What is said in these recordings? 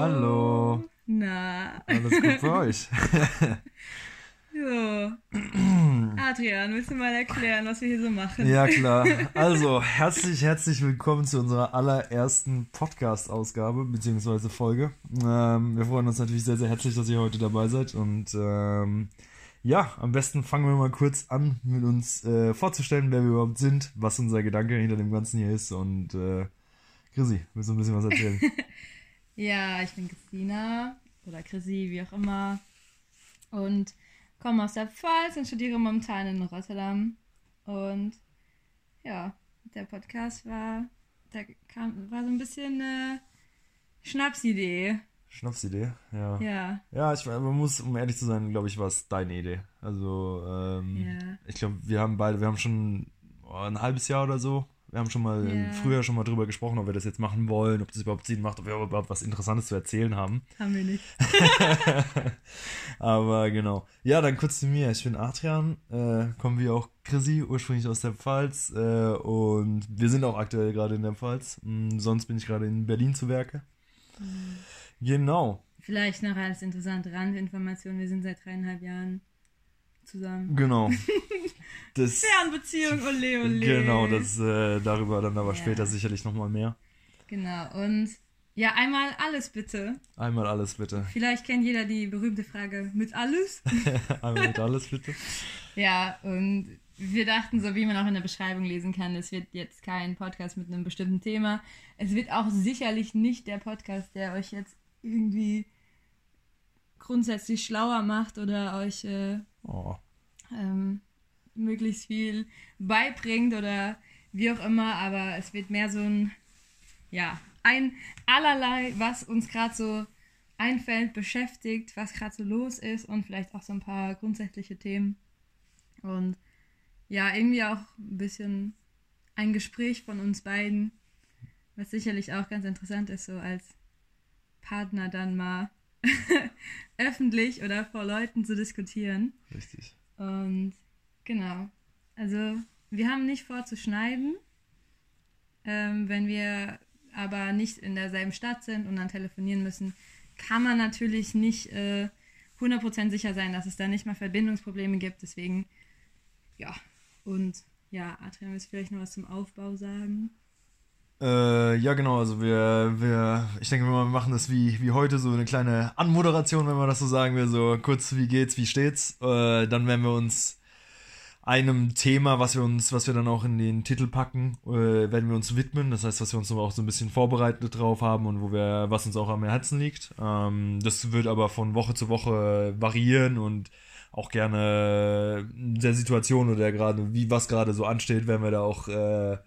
Hallo. Na. Alles gut bei euch? so. Adrian, willst du mal erklären, was wir hier so machen? Ja, klar. Also, herzlich, herzlich willkommen zu unserer allerersten Podcast-Ausgabe, beziehungsweise Folge. Ähm, wir freuen uns natürlich sehr, sehr herzlich, dass ihr heute dabei seid. Und ähm, ja, am besten fangen wir mal kurz an, mit uns äh, vorzustellen, wer wir überhaupt sind, was unser Gedanke hinter dem Ganzen hier ist. Und äh, Chrissy, willst du ein bisschen was erzählen? Ja, ich bin Christina oder Chrissy, wie auch immer. Und komme aus der Pfalz und studiere momentan in Rotterdam. Und ja, der Podcast war, da kam, war so ein bisschen eine Schnapsidee. Schnapsidee, ja. Ja. Ja, ich, man muss, um ehrlich zu sein, glaube ich, war es deine Idee. Also, ähm, Ja. ich glaube, wir haben beide, wir haben schon oh, ein halbes Jahr oder so, wir haben schon mal im Frühjahr schon mal drüber gesprochen, ob wir das jetzt machen wollen, ob das überhaupt Sinn macht, ob wir überhaupt was Interessantes zu erzählen haben. Haben wir nicht. Aber genau. Ja, dann kurz zu mir. Ich bin Adrian, äh, kommen wie auch Chrissy, ursprünglich aus der Pfalz. Äh, und wir sind auch aktuell gerade in der Pfalz. Mm, sonst bin ich gerade in Berlin zu Werke. Genau, Vielleicht noch als interessante Randinformation, wir sind seit dreieinhalb Jahren zusammen. genau. Das, Fernbeziehung, ole ole. genau, das äh, darüber dann aber Ja. später sicherlich nochmal mehr. Genau, und ja, einmal alles bitte. Einmal alles bitte. Vielleicht kennt jeder die berühmte Frage mit alles. Einmal mit alles bitte. ja, und wir dachten, so wie man auch in der Beschreibung lesen kann, es wird jetzt kein Podcast mit einem bestimmten Thema. Es wird auch sicherlich nicht der Podcast, der euch jetzt irgendwie grundsätzlich schlauer macht oder euch äh, Oh. ähm, möglichst viel beibringt oder wie auch immer, aber es wird mehr so ein, ja, ein allerlei, was uns gerade so einfällt, beschäftigt, was gerade so los ist und vielleicht auch so ein paar grundsätzliche Themen. Und ja, irgendwie auch ein bisschen ein Gespräch von uns beiden, was sicherlich auch ganz interessant ist, so als Partner dann mal öffentlich oder vor Leuten zu diskutieren. Richtig. Und genau. Also, wir haben nicht vor zu schneiden. Ähm, wenn wir aber nicht in derselben Stadt sind und dann telefonieren müssen, kann man natürlich nicht äh, 100% sicher sein, dass es da nicht mal Verbindungsprobleme gibt. Deswegen, ja. Und ja, Adrian, willst du vielleicht noch was zum Aufbau sagen? Äh, ja, genau, also wir, wir, ich denke, wir machen das wie, wie heute, so eine kleine Anmoderation, wenn man das so sagen will, so kurz, wie geht's, wie steht's, äh, dann werden wir uns einem Thema, was wir uns, was wir dann auch in den Titel packen, äh, werden wir uns widmen, das heißt, was wir uns auch so ein bisschen vorbereitet drauf haben und wo wir, was uns auch am Herzen liegt, ähm, das wird aber von Woche zu Woche variieren und auch gerne der Situation oder gerade, wie was gerade so ansteht, werden wir da auch, äh,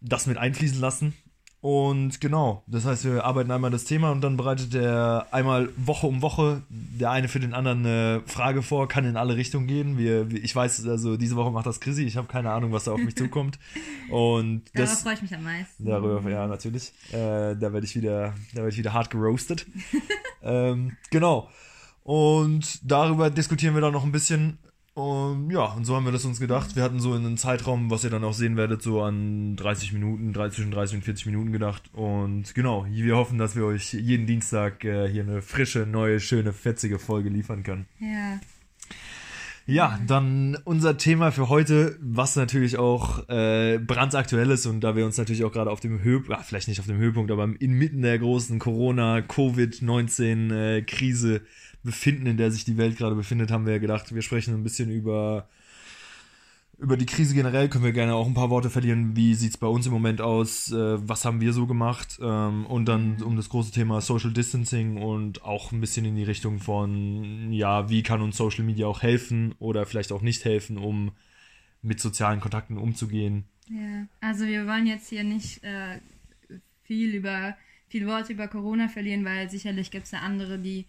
das mit einfließen lassen. Und genau, das heißt, wir arbeiten einmal das Thema und dann bereitet der einmal Woche um Woche der eine für den anderen eine Frage vor, kann in alle Richtungen gehen. Wir, ich weiß, also diese Woche macht das Chrissy, ich habe keine Ahnung, was da auf mich zukommt. Und das freue ich mich am meisten. darüber, ja, natürlich. Äh, da werde ich wieder, da werde ich wieder hart geroastet. ähm, genau. Und darüber diskutieren wir dann noch ein bisschen. Und ja, und so haben wir das uns gedacht. Wir hatten so in einem Zeitraum, was ihr dann auch sehen werdet, so an 30 Minuten, 30, zwischen 30 und 40 Minuten gedacht. Und genau, wir hoffen, dass wir euch jeden Dienstag äh, hier eine frische, neue, schöne, fetzige Folge liefern können. Ja, Ja, dann unser Thema für heute, was natürlich auch äh, brandaktuell ist und da wir uns natürlich auch gerade auf dem Höhepunkt, ah, vielleicht nicht auf dem Höhepunkt, aber inmitten der großen Corona-Covid-19-Krise befinden, in der sich die Welt gerade befindet, haben wir gedacht, wir sprechen ein bisschen über über die Krise generell können wir gerne auch ein paar Worte verlieren. Wie sieht's bei uns im Moment aus? Äh, was haben wir so gemacht? Ähm, und dann um das große Thema Social Distancing und auch ein bisschen in die Richtung von, ja, wie kann uns Social Media auch helfen oder vielleicht auch nicht helfen, um mit sozialen Kontakten umzugehen. Ja, also wir wollen jetzt hier nicht äh, viel über viel Worte über Corona verlieren, weil sicherlich gibt es da andere, die,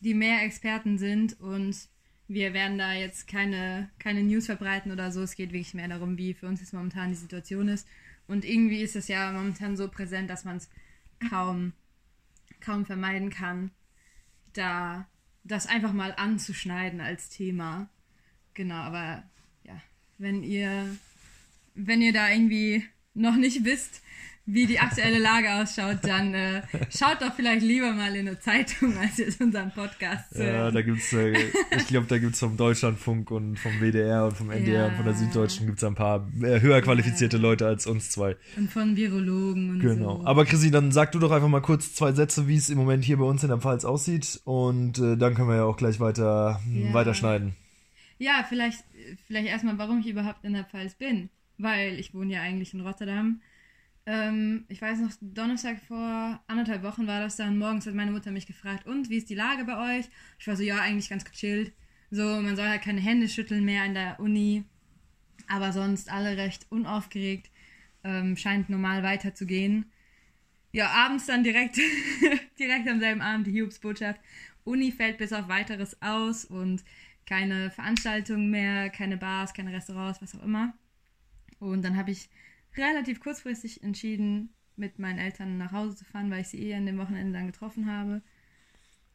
die mehr Experten sind und wir werden da jetzt keine, keine News verbreiten oder so. Es geht wirklich mehr darum, wie für uns jetzt momentan die Situation ist. Und irgendwie ist es ja momentan so präsent, dass man es kaum, kaum vermeiden kann, da das einfach mal anzuschneiden als Thema. Genau, aber ja, wenn ihr wenn ihr da irgendwie noch nicht wisst, wie die aktuelle Lage ausschaut, dann äh, schaut doch vielleicht lieber mal in eine Zeitung, als jetzt unseren Podcast zu Ja, da gibt's, äh, ich glaube, da gibt's vom Deutschlandfunk und vom WDR und vom NDR und von der Ja. Süddeutschen gibt's ein paar äh, höher qualifizierte Leute als uns zwei. Und von Virologen und Genau. so. Aber Chrissy, dann sag du doch einfach mal kurz zwei Sätze, wie es im Moment hier bei uns in der Pfalz aussieht und äh, dann können wir ja auch gleich weiter, Ja. weiterschneiden. Ja, vielleicht, vielleicht erstmal, warum ich überhaupt in der Pfalz bin. Weil ich wohne ja eigentlich in Rotterdam. Ähm, ich weiß noch, Donnerstag vor anderthalb Wochen war das dann. Morgens hat meine Mutter mich gefragt, und wie ist die Lage bei euch? Ich war so, ja, eigentlich ganz gechillt. So, man soll halt keine Hände schütteln mehr in der Uni. Aber sonst alle recht unaufgeregt. Ähm, scheint normal weiterzugehen. Ja, abends dann direkt, direkt am selben Abend die Hiobsbotschaft. Uni fällt bis auf weiteres aus und keine Veranstaltungen mehr, keine Bars, keine Restaurants, was auch immer. Und dann habe ich relativ kurzfristig entschieden, mit meinen Eltern nach Hause zu fahren, weil ich sie eh an dem Wochenende dann getroffen habe.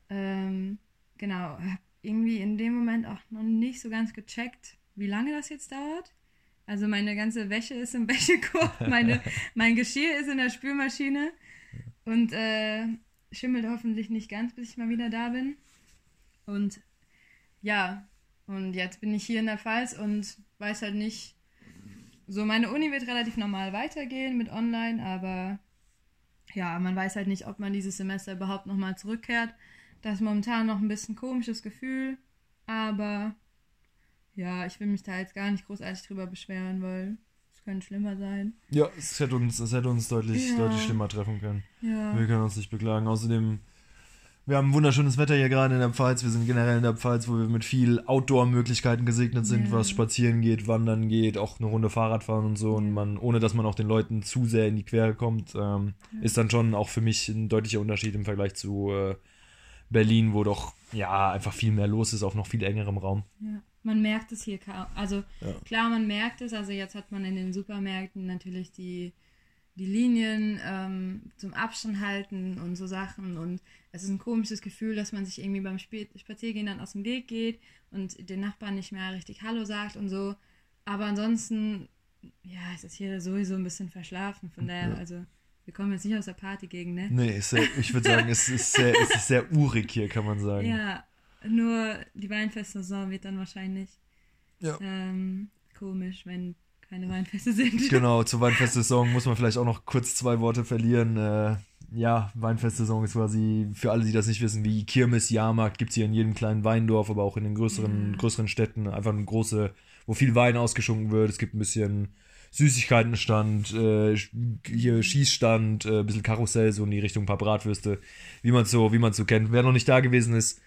Ähm, genau, irgendwie in dem Moment auch noch nicht so ganz gecheckt, wie lange das jetzt dauert. Also meine ganze Wäsche ist im Wäschekorb, meine, mein Geschirr ist in der Spülmaschine und äh, schimmelt hoffentlich nicht ganz, bis ich mal wieder da bin. Und ja, und jetzt bin ich hier in der Pfalz und weiß halt nicht, so meine Uni wird relativ normal weitergehen mit online, aber ja, man weiß halt nicht, ob man dieses Semester überhaupt nochmal zurückkehrt. Das ist momentan noch ein bisschen komisches Gefühl, aber ja, ich will mich da jetzt gar nicht großartig drüber beschweren, weil es könnte schlimmer sein. Ja, es hätte uns, es hätte uns deutlich, Ja. deutlich schlimmer treffen können. Ja. Wir können uns nicht beklagen. Außerdem, wir haben wunderschönes Wetter hier gerade in der Pfalz. Wir sind generell in der Pfalz, wo wir mit viel Outdoor-Möglichkeiten gesegnet sind, Ja. was spazieren geht, wandern geht, auch eine Runde Fahrrad fahren und so. Und Ja. man, ohne dass man auch den Leuten zu sehr in die Quere kommt, ähm, ist dann schon auch für mich ein deutlicher Unterschied im Vergleich zu äh, Berlin, wo doch ja einfach viel mehr los ist, auf noch viel engerem Raum. Ja, man merkt es hier kaum. Also Ja. klar, man merkt es. Also jetzt hat man in den Supermärkten natürlich die, die Linien ähm, zum Abstand halten und so Sachen. Und es ist ein komisches Gefühl, dass man sich irgendwie beim Sp Spaziergehen dann aus dem Weg geht und den Nachbarn nicht mehr richtig Hallo sagt und so. Aber ansonsten, ja, es ist hier sowieso ein bisschen verschlafen. Von daher, Ja. also wir kommen jetzt nicht aus der Partygegend, ne? Nee, sehr, ich würde sagen, es ist, sehr, es ist sehr urig hier, kann man sagen. Ja, nur die Weinfestsaison wird dann wahrscheinlich Ja. ähm, komisch, wenn keine Weinfeste sind. Genau, zur Weinfestsaison muss man vielleicht auch noch kurz zwei Worte verlieren. Äh, ja, Weinfestsaison ist quasi, für alle, die das nicht wissen, wie Kirmes, Jahrmarkt, gibt es hier in jedem kleinen Weindorf, aber auch in den größeren, Ja. größeren Städten. Einfach eine große, wo viel Wein ausgeschunken wird. Es gibt ein bisschen Süßigkeitenstand, äh, hier Schießstand, äh, ein bisschen Karussell, so in die Richtung, ein paar Bratwürste, wie man so, wie man so kennt. Wer noch nicht da gewesen ist,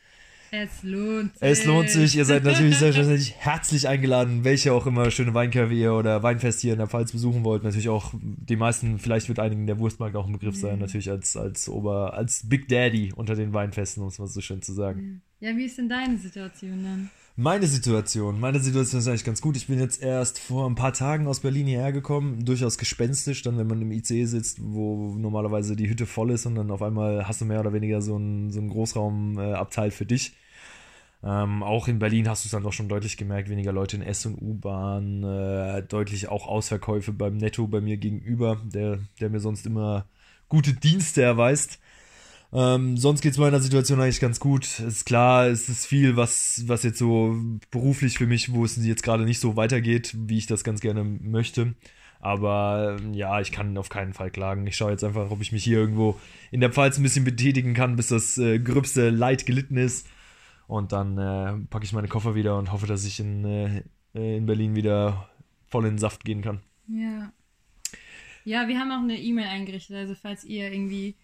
Es lohnt sich. es lohnt sich. Ihr seid natürlich selbstverständlich herzlich eingeladen, welche auch immer schöne Weinkurve ihr oder Weinfest hier in der Pfalz besuchen wollt. Natürlich auch die meisten, vielleicht wird einigen der Wurstmarkt auch ein Begriff sein, Mhm. natürlich als, als Ober, als Big Daddy unter den Weinfesten, um es mal so schön zu sagen. Ja, wie ist denn deine Situation dann? Meine Situation, meine Situation ist eigentlich ganz gut. Ich bin jetzt erst vor ein paar Tagen aus Berlin hierher gekommen, durchaus gespenstisch, dann wenn man im IC sitzt, wo normalerweise die Hütte voll ist und dann auf einmal hast du mehr oder weniger so einen, so einen Großraumabteil Abteil für dich. Ähm, auch in Berlin hast du es dann doch schon deutlich gemerkt, weniger Leute in S- und U-Bahn, äh, deutlich auch Ausverkäufe beim Netto bei mir gegenüber, der, der mir sonst immer gute Dienste erweist. Ähm, sonst geht es meiner Situation eigentlich ganz gut. Ist klar, es ist viel, was, was jetzt so beruflich für mich, wo es jetzt gerade nicht so weitergeht, wie ich das ganz gerne möchte. Aber ähm, ja, ich kann auf keinen Fall klagen. Ich schaue jetzt einfach, ob ich mich hier irgendwo in der Pfalz ein bisschen betätigen kann, bis das äh, gröbste Leid gelitten ist. Und dann äh, packe ich meine Koffer wieder und hoffe, dass ich in, äh, in Berlin wieder voll in den Saft gehen kann. Ja. Ja, wir haben auch eine E-Mail eingerichtet, also falls ihr irgendwie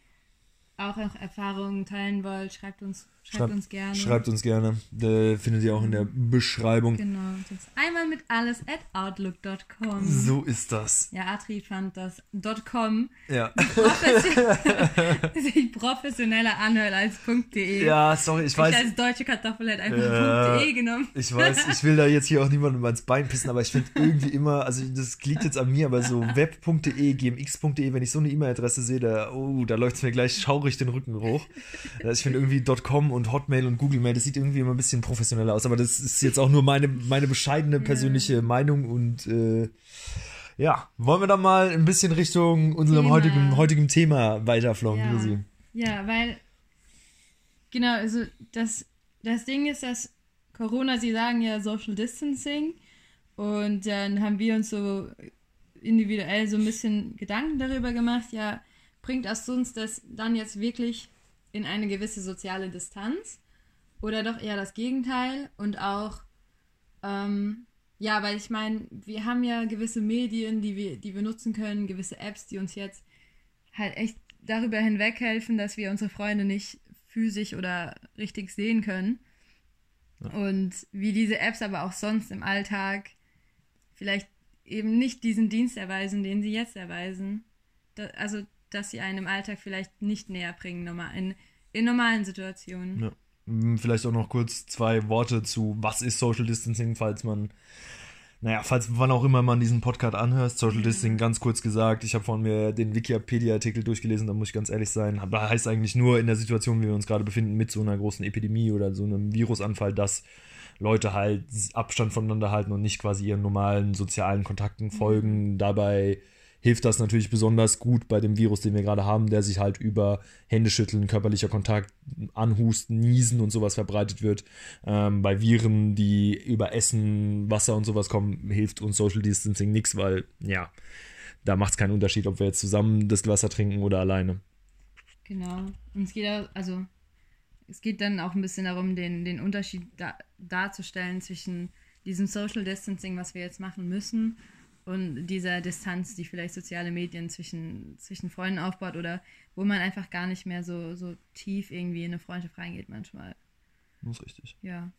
auch noch Erfahrungen teilen wollt, schreibt uns, schreibt Schreibt- uns gerne. Schreibt uns gerne. Äh, findet ihr auch in der Beschreibung. Genau. Das ist einmal mit alles at outlook.com. So ist das. Ja, Atri fand das .com Ja. sich professioneller anhört als .de. Ja, sorry, ich Ich weiß. als deutsche Kartoffel hätte einfach Ja. .de genommen. Ich weiß, ich will da jetzt hier auch niemandem ans Bein pissen, aber ich finde irgendwie immer, also das liegt jetzt an mir, aber so web.de, gmx.de, wenn ich so eine E-Mail-Adresse sehe, da, oh, da läuft es mir gleich schaurig den Rücken hoch. Also Ich finde irgendwie .com und Hotmail und Google Mail, das sieht irgendwie immer ein bisschen professioneller aus, aber das ist jetzt auch nur meine, meine bescheidene persönliche Meinung und äh, Ja, wollen wir dann mal ein bisschen Richtung unserem Thema. heutigen, heutigen Thema weiterflogen, Ja. Chrissy? Ja, weil, genau, also das, das Ding ist, dass Corona, sie sagen ja Social Distancing und dann haben wir uns so individuell so ein bisschen Gedanken darüber gemacht, ja, bringt das uns das dann jetzt wirklich in eine gewisse soziale Distanz oder doch eher das Gegenteil und auch, ähm, ja, weil ich meine, wir haben ja gewisse Medien, die wir, die wir nutzen können, gewisse Apps, die uns jetzt halt echt darüber hinweg helfen, dass wir unsere Freunde nicht physisch oder richtig sehen können. Und wie diese Apps aber auch sonst im Alltag vielleicht eben nicht diesen Dienst erweisen, den sie jetzt erweisen. Da, also, dass sie einen im Alltag vielleicht nicht näher bringen, in, in normalen Situationen. Ja. Mm, Vielleicht auch noch kurz zwei Worte zu, was ist Social Distancing, falls man, naja, falls wann auch immer man diesen Podcast anhört. Social Distancing, ganz kurz gesagt, ich habe von mir den Wikipedia-Artikel durchgelesen, da muss ich ganz ehrlich sein. Da heißt eigentlich nur in der Situation, wie wir uns gerade befinden, mit so einer großen Epidemie oder so einem Virusanfall, dass Leute halt Abstand voneinander halten und nicht quasi ihren normalen sozialen Kontakten folgen. Dabei hilft das natürlich besonders gut bei dem Virus, den wir gerade haben, der sich halt über Händeschütteln, körperlicher Kontakt, Anhusten, Niesen und sowas verbreitet wird. Ähm, bei Viren, die über Essen, Wasser und sowas kommen, hilft uns Social Distancing nichts, weil ja, da macht es keinen Unterschied, ob wir jetzt zusammen das Wasser trinken oder alleine. Genau. Und es geht also es geht dann auch ein bisschen darum, den, den Unterschied da, darzustellen zwischen diesem Social Distancing, was wir jetzt machen müssen, und dieser Distanz, die vielleicht soziale Medien zwischen, zwischen Freunden aufbaut oder wo man einfach gar nicht mehr so, so tief irgendwie in eine Freundschaft reingeht manchmal. Das ist richtig. Ja.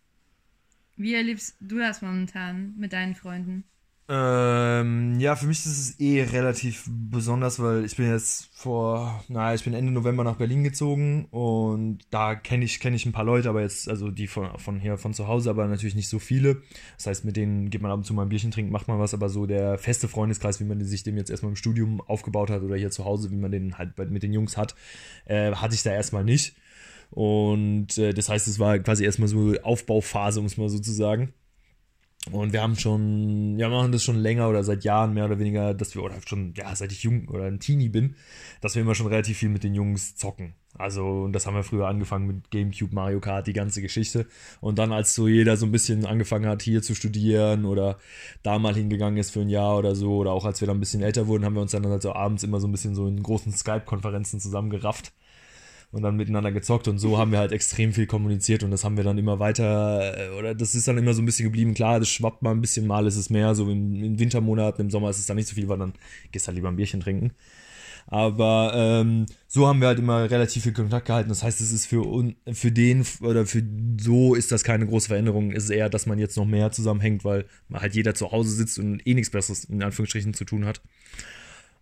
Wie erlebst du das momentan mit deinen Freunden? Ähm, ja, für mich ist es eh relativ besonders, weil ich bin jetzt vor, naja, ich bin Ende November nach Berlin gezogen und da kenne ich, kenne ich ein paar Leute, aber jetzt, also die von, von hier, von zu Hause, aber natürlich nicht so viele. Das heißt, mit denen geht man ab und zu mal ein Bierchen trinken, macht man was, aber so der feste Freundeskreis, wie man sich dem jetzt erstmal im Studium aufgebaut hat oder hier zu Hause, wie man den halt mit den Jungs hat, äh, hatte ich da erstmal nicht. Und äh, das heißt, es war quasi erstmal so Aufbauphase, um es mal so zu sagen. Und wir haben schon, ja, machen das schon länger oder seit Jahren mehr oder weniger, dass wir, oder schon, ja, seit ich jung oder ein Teenie bin, dass wir immer schon relativ viel mit den Jungs zocken. Also, und das haben wir früher angefangen mit Gamecube, Mario Kart, die ganze Geschichte. Und dann, als so jeder so ein bisschen angefangen hat, hier zu studieren oder da mal hingegangen ist für ein Jahr oder so, oder auch als wir dann ein bisschen älter wurden, haben wir uns dann halt so abends immer so ein bisschen so in großen Skype-Konferenzen zusammengerafft und dann miteinander gezockt und so haben wir halt extrem viel kommuniziert und das haben wir dann immer weiter äh, oder das ist dann immer so ein bisschen geblieben. Klar, das schwappt mal ein bisschen, mal ist es mehr, so in, in Wintermonaten, im Sommer ist es dann nicht so viel, weil dann gehst du halt lieber ein Bierchen trinken. Aber ähm, so haben wir halt immer relativ viel Kontakt gehalten. Das heißt, es ist für, für den oder für so ist das keine große Veränderung. Es ist eher, dass man jetzt noch mehr zusammenhängt, weil halt jeder zu Hause sitzt und eh nichts Besseres in Anführungsstrichen zu tun hat.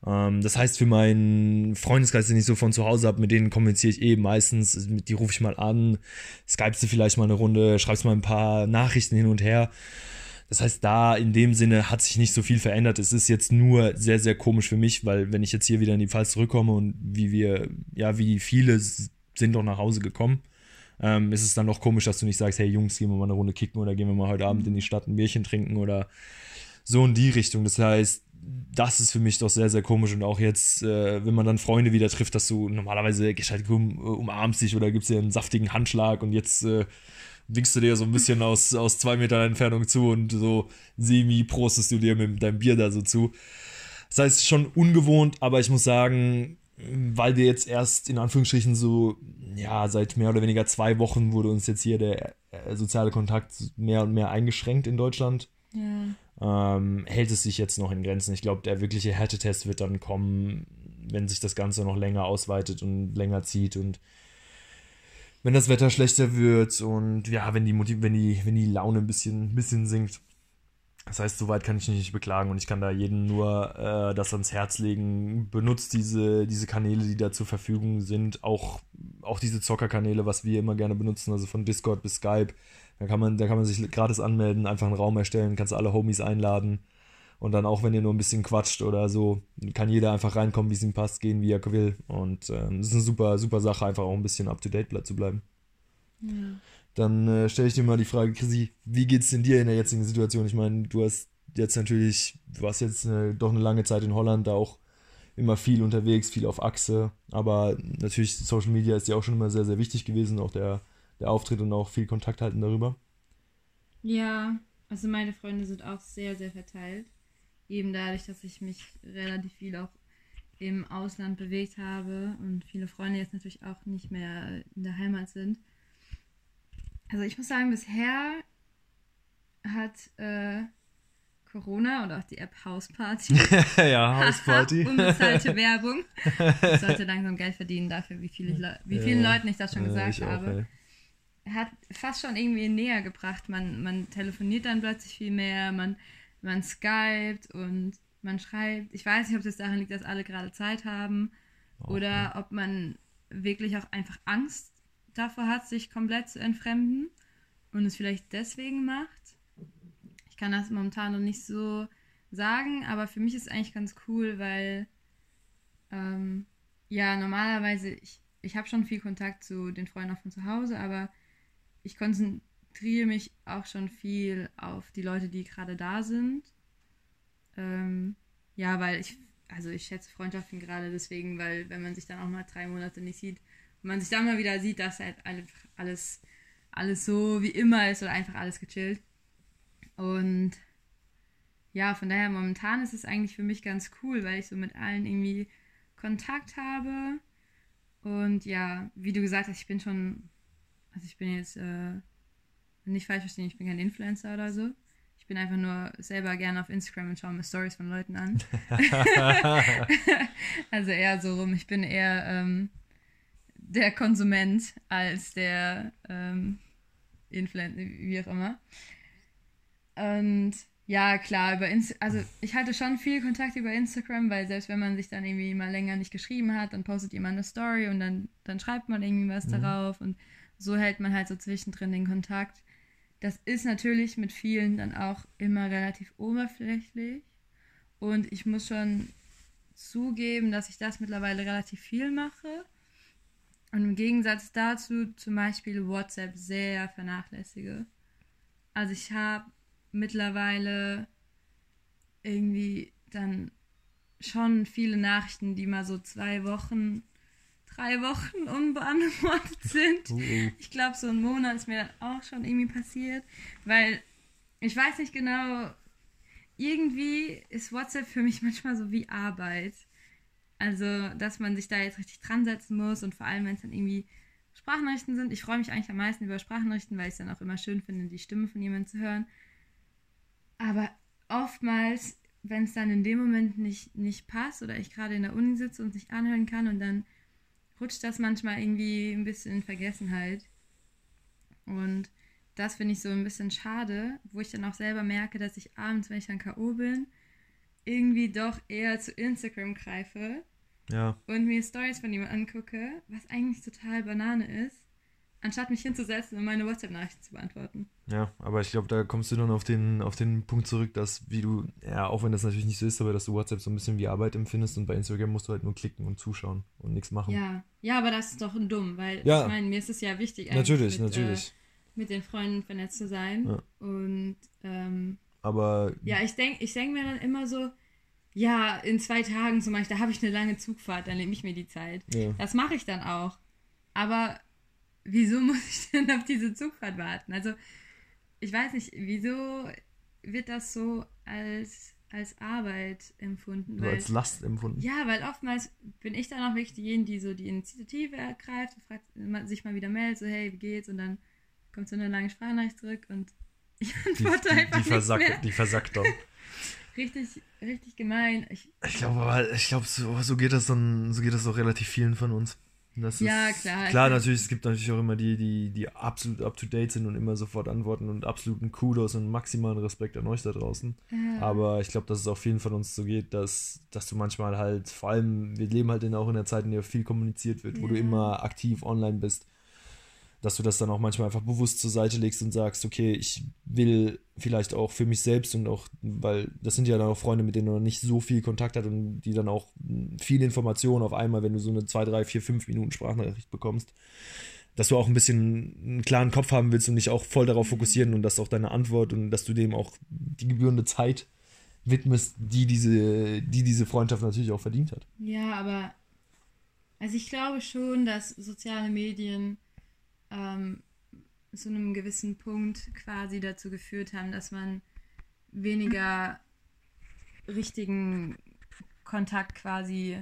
Ähm, das heißt, für meinen Freundeskreis, den ich so von zu Hause habe, mit denen kommuniziere ich eh meistens. Die rufe ich mal an, skypst du vielleicht mal eine Runde, schreibst mal ein paar Nachrichten hin und her. Das heißt, da in dem Sinne hat sich nicht so viel verändert. Es ist jetzt nur sehr, sehr komisch für mich, weil wenn ich jetzt hier wieder in die Pfalz zurückkomme und wie wir, ja, wie viele sind doch nach Hause gekommen, ähm, ist es dann doch komisch, dass du nicht sagst, hey Jungs, gehen wir mal eine Runde kicken oder gehen wir mal heute Abend in die Stadt ein Bierchen trinken oder so in die Richtung. Das heißt, das ist für mich doch sehr, sehr komisch. Und auch jetzt, äh, wenn man dann Freunde wieder trifft, dass du normalerweise gehst um, umarmst dich oder gibst dir einen saftigen Handschlag und jetzt äh, winkst du dir so ein bisschen aus, aus zwei Metern Entfernung zu und so semi prostest du dir mit deinem Bier da so zu. Das heißt, schon ungewohnt, aber ich muss sagen, weil wir jetzt erst in Anführungsstrichen so, ja, seit mehr oder weniger zwei Wochen wurde uns jetzt hier der äh, soziale Kontakt mehr und mehr eingeschränkt in Deutschland Ja. ähm, hält es sich jetzt noch in Grenzen. Ich glaube, der wirkliche Härtetest wird dann kommen, wenn sich das Ganze noch länger ausweitet und länger zieht und wenn das Wetter schlechter wird und ja, wenn die, Motiv wenn die, wenn die Laune ein bisschen, ein bisschen sinkt. Das heißt, soweit kann ich mich nicht beklagen und ich kann da jedem nur äh, das ans Herz legen. Benutzt diese, diese Kanäle, die da zur Verfügung sind. Auch, auch diese Zockerkanäle, was wir immer gerne benutzen, also von Discord bis Skype. Da kann man, da kann man sich gratis anmelden, einfach einen Raum erstellen, kannst alle Homies einladen. Und dann auch, wenn ihr nur ein bisschen quatscht oder so, kann jeder einfach reinkommen, wie es ihm passt, gehen, wie er will. Und ähm, das ist eine super, super Sache, einfach auch ein bisschen up-to-date zu bleiben. Ja. Dann äh, stelle ich dir mal die Frage, Chrissy, wie geht's denn dir in der jetzigen Situation? Ich meine, du hast jetzt natürlich, du warst jetzt eine, doch eine lange Zeit in Holland, da auch immer viel unterwegs, viel auf Achse. Aber natürlich, Social Media ist ja auch schon immer sehr, sehr wichtig gewesen, auch der, der Auftritt und auch viel Kontakt halten darüber. Ja, also meine Freunde sind auch sehr, sehr verteilt. Eben dadurch, dass ich mich relativ viel auch im Ausland bewegt habe und viele Freunde jetzt natürlich auch nicht mehr in der Heimat sind. Also ich muss sagen, bisher hat äh, Corona und auch die App Hausparty. ja, Hausparty. Unbezahlte Werbung. Ich sollte langsam Geld verdienen dafür, wie, viele wie vielen ja. Leuten ich das schon gesagt ja, habe. Auch, hat fast schon irgendwie näher gebracht. Man, man telefoniert dann plötzlich viel mehr, man, man skypt und man schreibt. Ich weiß nicht, ob das daran liegt, dass alle gerade Zeit haben okay. oder ob man wirklich auch einfach Angst davor hat, sich komplett zu entfremden und es vielleicht deswegen macht. Ich kann das momentan noch nicht so sagen, aber für mich ist es eigentlich ganz cool, weil ähm, ja, normalerweise, ich, ich habe schon viel Kontakt zu den Freunden auch von zu Hause, aber ich konzentriere mich auch schon viel auf die Leute, die gerade da sind ähm, ja, weil ich, also ich schätze Freundschaften gerade deswegen, weil wenn man sich dann auch mal drei Monate nicht sieht und man sich dann mal wieder sieht, dass halt einfach alles, alles so wie immer ist oder einfach alles gechillt. Und ja, von daher momentan ist es eigentlich für mich ganz cool, weil ich so mit allen irgendwie Kontakt habe. Und ja, wie du gesagt hast, ich bin schon, also ich bin jetzt äh, nicht falsch verstehen, ich bin kein Influencer oder so. Ich bin einfach nur selber gerne auf Instagram und schaue mir Stories von Leuten an. also eher so rum. Ich bin eher ähm, der Konsument als der ähm, Influencer, wie auch immer. Und ja, klar, über Inst also ich hatte schon viel Kontakt über Instagram, weil selbst wenn man sich dann irgendwie mal länger nicht geschrieben hat, dann postet jemand eine Story und dann, dann schreibt man irgendwie was mhm. darauf und so hält man halt so zwischendrin den Kontakt. Das ist natürlich mit vielen dann auch immer relativ oberflächlich. Und ich muss schon zugeben, dass ich das mittlerweile relativ viel mache. Und im Gegensatz dazu zum Beispiel WhatsApp sehr vernachlässige. Also ich habe mittlerweile irgendwie dann schon viele Nachrichten, die mal so zwei Wochen drei Wochen unbeantwortet sind. Uh, uh. Ich glaube, so ein Monat ist mir dann auch schon irgendwie passiert, weil ich weiß nicht genau, irgendwie ist WhatsApp für mich manchmal so wie Arbeit. Also, dass man sich da jetzt richtig dran setzen muss und vor allem, wenn es dann irgendwie Sprachnachrichten sind. Ich freue mich eigentlich am meisten über Sprachnachrichten, weil ich es dann auch immer schön finde, die Stimme von jemandem zu hören. Aber oftmals, wenn es dann in dem Moment nicht, nicht passt oder ich gerade in der Uni sitze und sich anhören kann und dann rutscht das manchmal irgendwie ein bisschen in Vergessenheit. Und das finde ich so ein bisschen schade, wo ich dann auch selber merke, dass ich abends, wenn ich dann K.O. bin, irgendwie doch eher zu Instagram greife ja. und mir Stories von jemandem angucke, was eigentlich total Banane ist anstatt mich hinzusetzen und meine WhatsApp-Nachrichten zu beantworten. Ja, aber ich glaube, da kommst du dann auf den, auf den Punkt zurück, dass wie du, ja, auch wenn das natürlich nicht so ist, aber dass du WhatsApp so ein bisschen wie Arbeit empfindest und bei Instagram musst du halt nur klicken und zuschauen und nichts machen. Ja, ja, aber das ist doch dumm, weil ja. ich meine, mir ist es ja wichtig, natürlich, mit, natürlich. Äh, mit den Freunden vernetzt zu sein. Ja. Und ähm, aber ja, ich denke ich denk mir dann immer so, ja, in zwei Tagen zum Beispiel, da habe ich eine lange Zugfahrt, dann nehme ich mir die Zeit. Ja. Das mache ich dann auch. Aber wieso muss ich denn auf diese Zugfahrt warten? Also, ich weiß nicht, wieso wird das so als, als Arbeit empfunden? Weil, als Last empfunden. Ja, weil oftmals bin ich dann auch wirklich diejenige, die so die Initiative ergreift, fragt, sich mal wieder meldet, so, hey, wie geht's? Und dann kommt so eine lange Sprachnachricht zurück und ich antworte die, die, einfach die versackt, mehr. Die versackt dann. richtig, richtig gemein. Ich, ich glaube aber, ich glaube, so, so geht das dann, so geht das auch relativ vielen von uns. Das ja, klar. Klar, natürlich, es gibt natürlich auch immer die, die, die absolut up to date sind und immer sofort antworten und absoluten Kudos und maximalen Respekt an euch da draußen. Ja. Aber ich glaube, dass es auch vielen von uns so geht, dass, dass du manchmal halt, vor allem, wir leben halt in, auch in der Zeit, in der viel kommuniziert wird, wo ja. du immer aktiv online bist dass du das dann auch manchmal einfach bewusst zur Seite legst und sagst, okay, ich will vielleicht auch für mich selbst und auch, weil das sind ja dann auch Freunde, mit denen du noch nicht so viel Kontakt hast und die dann auch viele Informationen auf einmal, wenn du so eine 2, 3, 4, 5 Minuten Sprachnachricht bekommst, dass du auch ein bisschen einen klaren Kopf haben willst und dich auch voll darauf fokussieren und dass auch deine Antwort und dass du dem auch die gebührende Zeit widmest, die diese, die diese Freundschaft natürlich auch verdient hat. Ja, aber also ich glaube schon, dass soziale Medien ähm, zu einem gewissen Punkt quasi dazu geführt haben, dass man weniger richtigen Kontakt quasi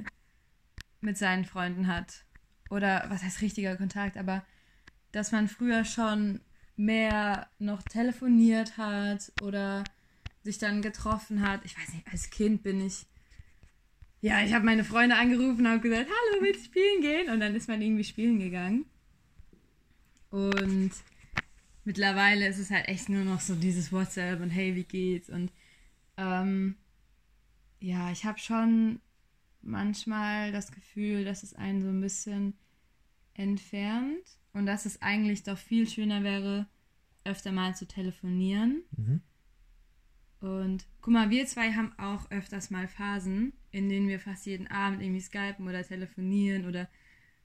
mit seinen Freunden hat. Oder was heißt richtiger Kontakt, aber dass man früher schon mehr noch telefoniert hat oder sich dann getroffen hat. Ich weiß nicht, als Kind bin ich. Ja, ich habe meine Freunde angerufen und habe gesagt, hallo, willst du spielen gehen? Und dann ist man irgendwie spielen gegangen. Und mittlerweile ist es halt echt nur noch so dieses WhatsApp und hey, wie geht's? Und ähm, ja, ich habe schon manchmal das Gefühl, dass es einen so ein bisschen entfernt und dass es eigentlich doch viel schöner wäre, öfter mal zu telefonieren. Mhm. Und guck mal, wir zwei haben auch öfters mal Phasen, in denen wir fast jeden Abend irgendwie skypen oder telefonieren oder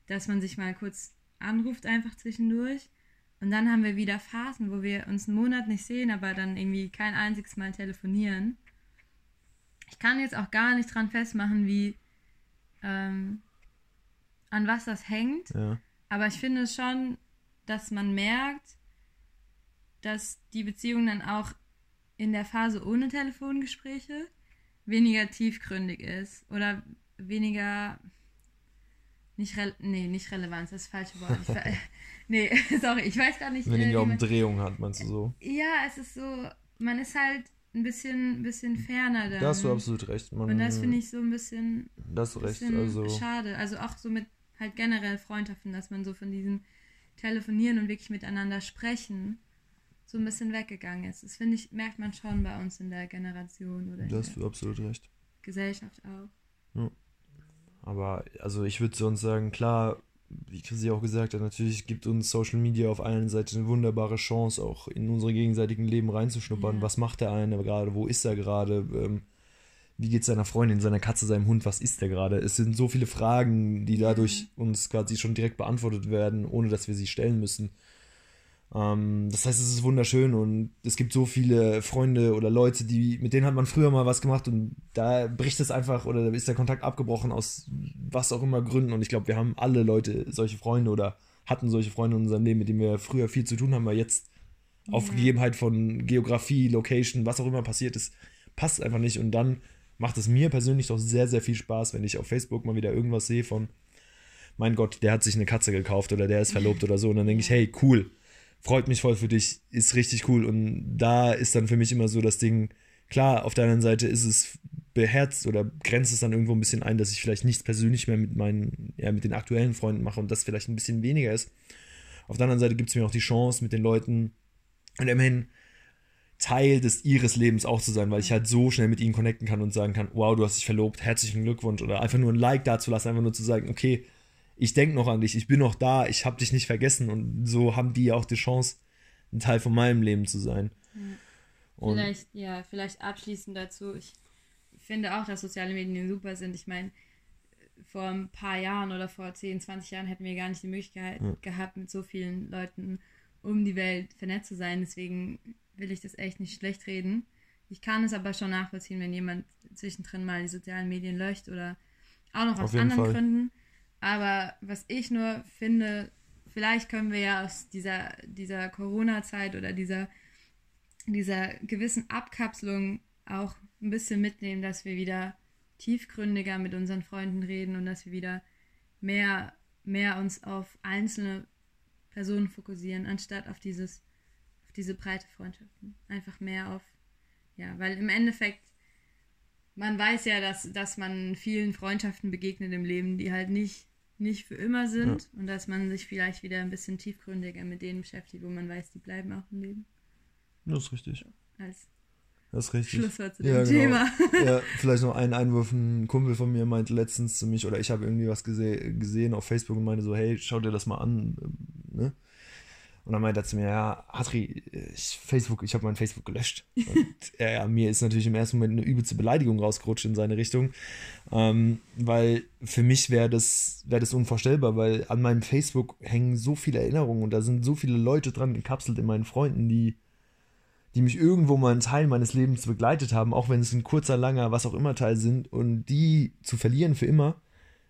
dass man sich mal kurz anruft einfach zwischendurch. Und dann haben wir wieder Phasen, wo wir uns einen Monat nicht sehen, aber dann irgendwie kein einziges Mal telefonieren. Ich kann jetzt auch gar nicht dran festmachen, wie ähm, an was das hängt. Ja. Aber ich finde schon, dass man merkt, dass die Beziehung dann auch in der Phase ohne Telefongespräche weniger tiefgründig ist oder weniger nicht re nee, nicht Relevanz, das ist das falsche Wort. Nee, sorry, ich weiß gar nicht. Weniger äh, Umdrehung hat, meinst du so? Ja, es ist so, man ist halt ein bisschen, bisschen ferner dann. Da hast du absolut recht. Man, Und das finde ich so ein bisschen, das recht, also schade. Also auch so mit halt generell Freundschaften, dass man so von diesem Telefonieren und wirklich miteinander sprechen so ein bisschen weggegangen ist. Das finde ich, merkt man schon bei uns in der Generation oder Das hast du absolut recht. Gesellschaft auch. Ja. Aber also ich würde sonst sagen, klar, wie Chrissy auch gesagt hat, natürlich gibt uns Social Media auf einer Seite eine wunderbare Chance, auch in unsere gegenseitigen Leben reinzuschnuppern. Ja. Was macht der eine gerade? Wo ist er gerade? Ähm, wie geht es seiner Freundin, seiner Katze, seinem Hund? Was ist der gerade? Es sind so viele Fragen, die dadurch uns quasi schon direkt beantwortet werden, ohne dass wir sie stellen müssen. Ähm, das heißt, es ist wunderschön und es gibt so viele Freunde oder Leute, die, mit denen hat man früher mal was gemacht und da bricht es einfach oder da ist der Kontakt abgebrochen aus was auch immer Gründen. Und ich glaube, wir haben alle Leute solche Freunde oder hatten solche Freunde in unserem Leben, mit denen wir früher viel zu tun haben, weil jetzt ja. auf Gegebenheit von Geografie, Location, was auch immer passiert ist, passt einfach nicht. Und dann macht es mir persönlich doch sehr, sehr viel Spaß, wenn ich auf Facebook mal wieder irgendwas sehe von, mein Gott, der hat sich eine Katze gekauft oder der ist verlobt oder so. Und dann denke ich, hey, cool freut mich voll für dich, ist richtig cool. Und da ist dann für mich immer so das Ding, klar, auf der anderen Seite ist es beherzt oder grenzt es dann irgendwo ein bisschen ein, dass ich vielleicht nichts persönlich mehr mit meinen, ja, mit den aktuellen Freunden mache und das vielleicht ein bisschen weniger ist. Auf der anderen Seite gibt es mir auch die Chance, mit den Leuten und immerhin Teil des ihres Lebens auch zu sein, weil ich halt so schnell mit ihnen connecten kann und sagen kann, wow, du hast dich verlobt, herzlichen Glückwunsch oder einfach nur ein Like dazulassen, einfach nur zu sagen, okay, ich denke noch an dich, ich bin noch da, ich habe dich nicht vergessen und so haben die auch die Chance, ein Teil von meinem Leben zu sein. Ja. Vielleicht, ja, vielleicht abschließend dazu, ich finde auch, dass soziale Medien super sind. Ich meine, vor ein paar Jahren oder vor 10, 20 Jahren hätten wir gar nicht die Möglichkeit ja. gehabt, mit so vielen Leuten um die Welt vernetzt zu sein. Deswegen will ich das echt nicht schlecht reden. Ich kann es aber schon nachvollziehen, wenn jemand zwischendrin mal die sozialen Medien löscht oder auch noch aus anderen Fall. Gründen. Aber was ich nur finde, vielleicht können wir ja aus dieser, dieser Corona-Zeit oder dieser, dieser gewissen Abkapselung auch ein bisschen mitnehmen, dass wir wieder tiefgründiger mit unseren Freunden reden und dass wir wieder mehr, mehr uns auf einzelne Personen fokussieren, anstatt auf dieses, auf diese breite Freundschaften. Einfach mehr auf, ja, weil im Endeffekt man weiß ja, dass, dass man vielen Freundschaften begegnet im Leben, die halt nicht, nicht für immer sind ja. und dass man sich vielleicht wieder ein bisschen tiefgründiger mit denen beschäftigt, wo man weiß, die bleiben auch im Leben. Das ist richtig. Als das ist richtig. Schlusswort zu ja, dem genau. Thema. ja, vielleicht noch einen Einwurf. Ein Kumpel von mir meinte letztens zu mich, oder ich habe irgendwie was gese gesehen auf Facebook und meinte so, hey, schau dir das mal an. Ne? Und dann meinte er zu mir, ja, Adri, ich, Facebook, ich habe mein Facebook gelöscht. Und ja, ja, mir ist natürlich im ersten Moment eine übelste Beleidigung rausgerutscht in seine Richtung. Ähm, weil für mich wäre das, wär das unvorstellbar, weil an meinem Facebook hängen so viele Erinnerungen und da sind so viele Leute dran gekapselt in meinen Freunden, die, die mich irgendwo mal einen Teil meines Lebens begleitet haben, auch wenn es ein kurzer, langer, was auch immer Teil sind, und die zu verlieren für immer,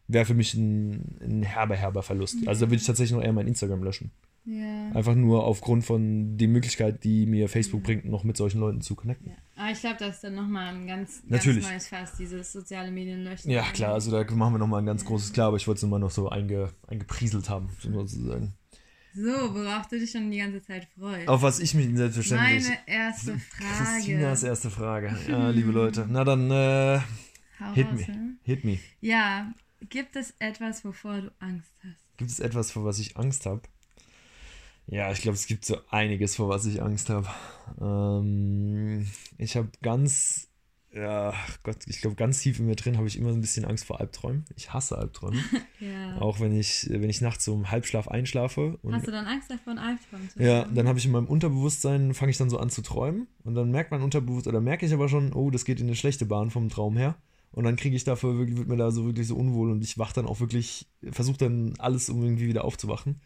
wäre für mich ein, ein herber, herber Verlust. Also da würde ich tatsächlich noch eher mein Instagram löschen. Ja. Einfach nur aufgrund von der Möglichkeit, die mir Facebook bringt, noch mit solchen Leuten zu connecten. ja. Aber ich glaube, das ist dann nochmal ein ganz, ganz Natürlich. neues Fass, dieses soziale Medien löschen. Ja, klar, also da machen wir nochmal ein ganz großes Klar, aber ich wollte es mal noch so einge, eingeprieselt haben, sozusagen. So, worauf du dich schon die ganze Zeit freust. Auf was ich mich selbstverständlich. Meine erste Frage. Christinas erste Frage. Ja, liebe Leute. Na dann, äh, Hau hit raus, me. ne? Hit me. Ja, gibt es etwas, wovor du Angst hast? Gibt es etwas, vor was ich Angst habe? Ja, ich glaube, es gibt so einiges, vor was ich Angst habe. Ähm, ich habe ganz, ja, Gott, ich glaube, ganz tief in mir drin habe ich immer so ein bisschen Angst vor Albträumen. Ich hasse Albträume. Ja. Auch wenn ich, wenn ich nachts so im Halbschlaf einschlafe. Und Hast du dann Angst davor, einen Albtraum zu Ja, haben? dann habe ich in meinem Unterbewusstsein, fange ich dann so an zu träumen und dann merkt mein Unterbewusstsein, oder merke ich aber schon, oh, das geht in eine schlechte Bahn vom Traum her. Und dann kriege ich dafür wirklich, wird mir da so wirklich so unwohl und ich wach dann auch wirklich, versuche dann alles, um irgendwie wieder aufzuwachen.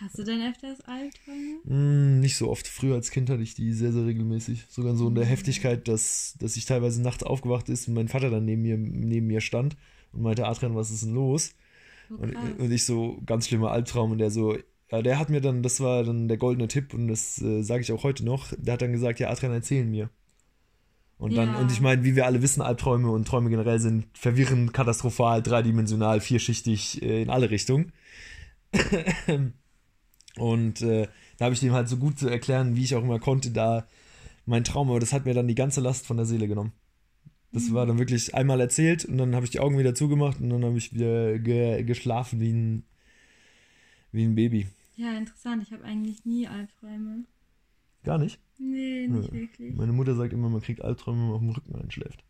Hast du denn öfters Albträume? Hm, nicht so oft. Früher als Kind hatte ich die sehr, sehr regelmäßig. Sogar so in der Heftigkeit, dass, dass ich teilweise nachts aufgewacht ist und mein Vater dann neben mir, neben mir stand und meinte, Adrian, was ist denn los? Oh, Und, und ich so, ganz schlimmer Albtraum und der so, ja, der hat mir dann, das war dann der goldene Tipp und das äh, sage ich auch heute noch, der hat dann gesagt, ja, Adrian, erzählen mir. Und dann, Ja. und ich meine, wie wir alle wissen, Albträume und Träume generell sind verwirrend, katastrophal, dreidimensional, vierschichtig, äh, in alle Richtungen. und äh, da habe ich dem halt so gut zu erklären, wie ich auch immer konnte, da mein Traum, aber das hat mir dann die ganze Last von der Seele genommen. Das war dann wirklich einmal erzählt und dann habe ich die Augen wieder zugemacht und dann habe ich wieder ge geschlafen wie ein, wie ein Baby. Ja, interessant. Ich habe eigentlich nie Albträume. Gar nicht. Nee, Nö. nicht wirklich. Meine Mutter sagt immer, man kriegt Albträume, wenn man auf dem Rücken einschläft.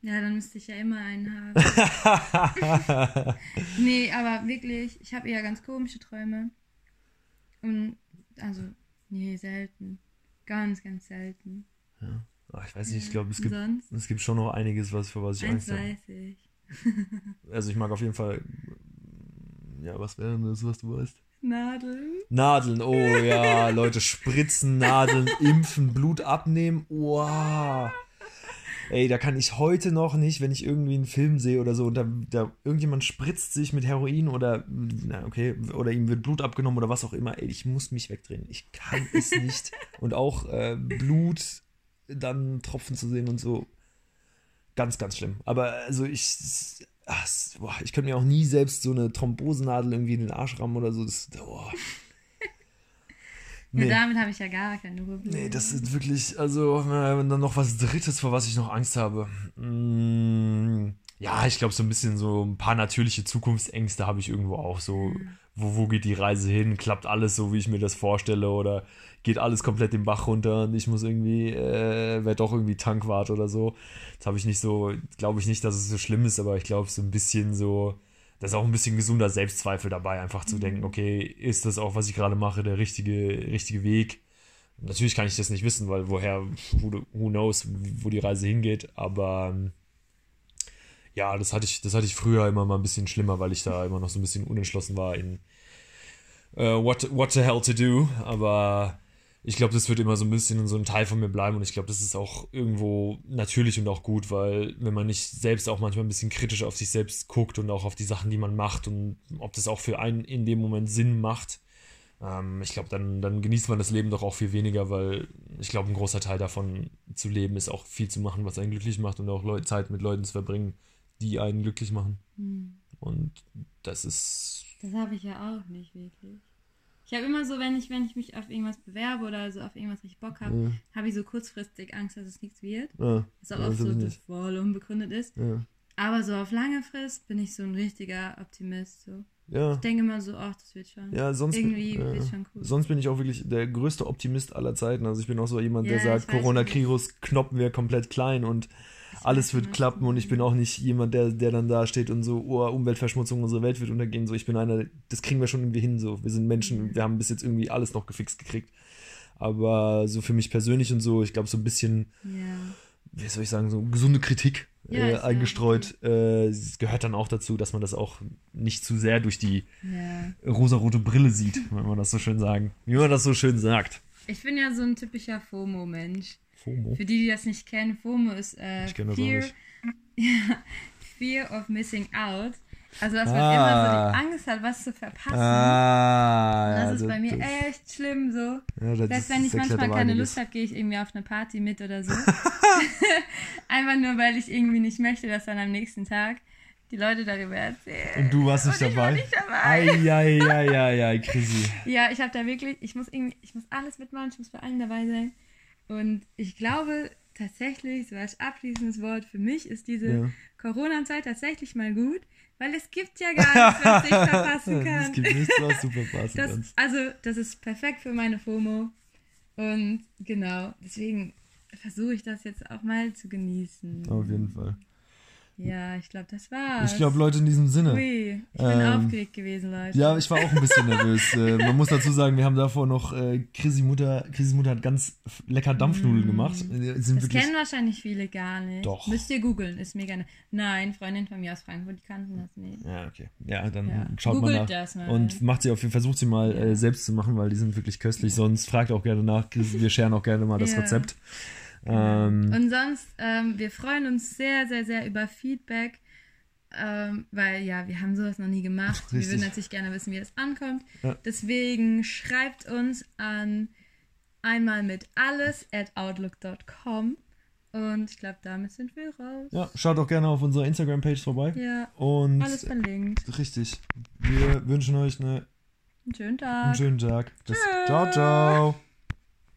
Ja, dann müsste ich ja immer einen haben. nee, aber wirklich, ich habe eher ganz komische Träume. Und, also, nee, selten. Ganz, ganz selten. Ach, ich weiß nicht, ich glaube, es gibt, Sonst? es gibt schon noch einiges, was, für was ich Eins Angst habe. weiß ich. Also ich mag auf jeden Fall. Ja, was wäre denn das, was du weißt? Nadeln? Nadeln, oh ja, Leute, Spritzen, Nadeln, Impfen, Blut abnehmen, wow. Ey, da kann ich heute noch nicht, wenn ich irgendwie einen Film sehe oder so, und da, da irgendjemand spritzt sich mit Heroin oder, na okay, oder ihm wird Blut abgenommen oder was auch immer, ey, ich muss mich wegdrehen. Ich kann es nicht. Und auch äh, Blut dann tropfen zu sehen und so, ganz, ganz schlimm. Aber also ich, ach, boah, ich könnte mir auch nie selbst so eine Thrombosenadel irgendwie in den Arsch rammen oder so. Das, boah. Ja, Nee. damit habe ich ja gar keine Probleme. Nee, das ist wirklich, also, äh, dann noch was Drittes, vor was ich noch Angst habe. Mm, ja, ich glaube, so ein bisschen so ein paar natürliche Zukunftsängste habe ich irgendwo auch. So, wo, wo geht die Reise hin? Klappt alles so, wie ich mir das vorstelle? Oder geht alles komplett den Bach runter und ich muss irgendwie, äh, werde doch irgendwie Tankwart oder so. Das habe ich nicht so, glaube ich nicht, dass es so schlimm ist, aber ich glaube, so ein bisschen so, da ist auch ein bisschen gesunder Selbstzweifel dabei, einfach zu denken, okay, ist das auch, was ich gerade mache, der richtige, richtige Weg? Natürlich kann ich das nicht wissen, weil woher, who, knows, wo die Reise hingeht, aber ähm, ja, das hatte ich, das hatte ich früher immer mal ein bisschen schlimmer, weil ich da immer noch so ein bisschen unentschlossen war in äh, what, what the hell to do, aber ich glaube, das wird immer so ein bisschen so ein Teil von mir bleiben und ich glaube, das ist auch irgendwo natürlich und auch gut, weil wenn man nicht selbst auch manchmal ein bisschen kritisch auf sich selbst guckt und auch auf die Sachen, die man macht und ob das auch für einen in dem Moment Sinn macht, ähm, ich glaube, dann, dann genießt man das Leben doch auch viel weniger, weil ich glaube, ein großer Teil davon zu leben ist auch viel zu machen, was einen glücklich macht und auch Leu Zeit mit Leuten zu verbringen, die einen glücklich machen. Hm. Und das ist. Das habe ich ja auch nicht wirklich. Ich habe immer so, wenn ich, wenn ich mich auf irgendwas bewerbe oder so auf irgendwas richtig Bock habe, Ja, habe ich so kurzfristig Angst, dass es nichts wird. ja, Was auch ja, oft so voll unbegründet ist. Aber so auf lange Frist bin ich so ein richtiger Optimist. So. ja. Ich denke immer so, ach, das wird schon. Ja, sonst, Irgendwie ja. wird schon cool. sonst bin ich auch wirklich der größte Optimist aller Zeiten. Also ich bin auch so jemand, der Ja, sagt, ich weiß, Corona-Virus knoppen wir komplett klein und alles wird klappen und ich bin auch nicht jemand, der, der dann da steht und so, oh, Umweltverschmutzung, unsere Welt wird untergehen. So, ich bin einer, das kriegen wir schon irgendwie hin. So, wir sind Menschen, wir haben bis jetzt irgendwie alles noch gefixt gekriegt. Aber so für mich persönlich und so, ich glaube, so ein bisschen, Ja. wie soll ich sagen, so gesunde Kritik Ja, äh, ist ja eingestreut. Äh, gehört dann auch dazu, dass man das auch nicht zu sehr durch die Ja. rosarote Brille sieht, wenn man das so schön sagen, wie man das so schön sagt. Ich bin ja so ein typischer FOMO-Mensch. FOMO. Für die, die das nicht kennen, FOMO ist äh, das Fear, Fear of Missing Out. Also, dass man Ah. immer so die Angst hat, was zu verpassen. Ah, das ja, ist bei mir das- echt schlimm so. Ja, das Selbst ist- wenn ich das manchmal keine. Lust habe, gehe ich irgendwie auf eine Party mit oder so. Einfach nur, weil ich irgendwie nicht möchte, dass dann am nächsten Tag die Leute darüber erzählen. Und du warst nicht Und ich war dabei? nicht dabei. Eieieiei, Chrissy. Ja, ich habe da wirklich, ich muss irgendwie, ich muss alles mitmachen, ich muss bei allen dabei sein. Und ich glaube tatsächlich, so als abschließendes Wort für mich ist diese Ja. Corona-Zeit tatsächlich mal gut, weil es gibt ja gar nichts, was ich verpassen kann. Es gibt nichts, was du verpassen Das, kannst. also, das ist perfekt für meine FOMO. Und genau, deswegen versuche ich das jetzt auch mal zu genießen. Auf jeden Fall. Ja, ich glaube, das war's. Ich glaube, Leute, in diesem Sinne. Ui, ich bin Ähm, aufgeregt gewesen, Leute. Ja, ich war auch ein bisschen nervös. Äh, man muss dazu sagen, wir haben davor noch, äh, Chrissy Mutter, Chrissy Mutter hat ganz lecker Dampfnudeln gemacht. Äh, Sind das kennen wahrscheinlich viele gar nicht. Doch. Müsst ihr googeln, ist mega. ne- Nein, Freundin von mir aus Frankfurt, die kannten das nicht. ja, okay. Ja, dann Ja. schaut Googelt mal nach. das mal. Und macht sie auf versucht sie mal Ja. äh, selbst zu machen, weil die sind wirklich köstlich. Sonst fragt auch gerne nach. Wir scheren auch gerne mal das Ja. Rezept. Ähm, Und sonst, ähm, wir freuen uns sehr, sehr, sehr über Feedback. Ähm, weil ja, wir haben sowas noch nie gemacht. Wir Richtig. würden natürlich gerne wissen, wie es ankommt. Ja. Deswegen schreibt uns an einmal mit alles at outlook.com. Und ich glaube, damit sind wir raus. ja, schaut auch gerne auf unserer Instagram-Page vorbei. Ja, Und alles verlinkt. richtig. Wir wünschen euch eine, Einen schönen Tag. einen schönen Tag. Tschüss. ciao, ciao.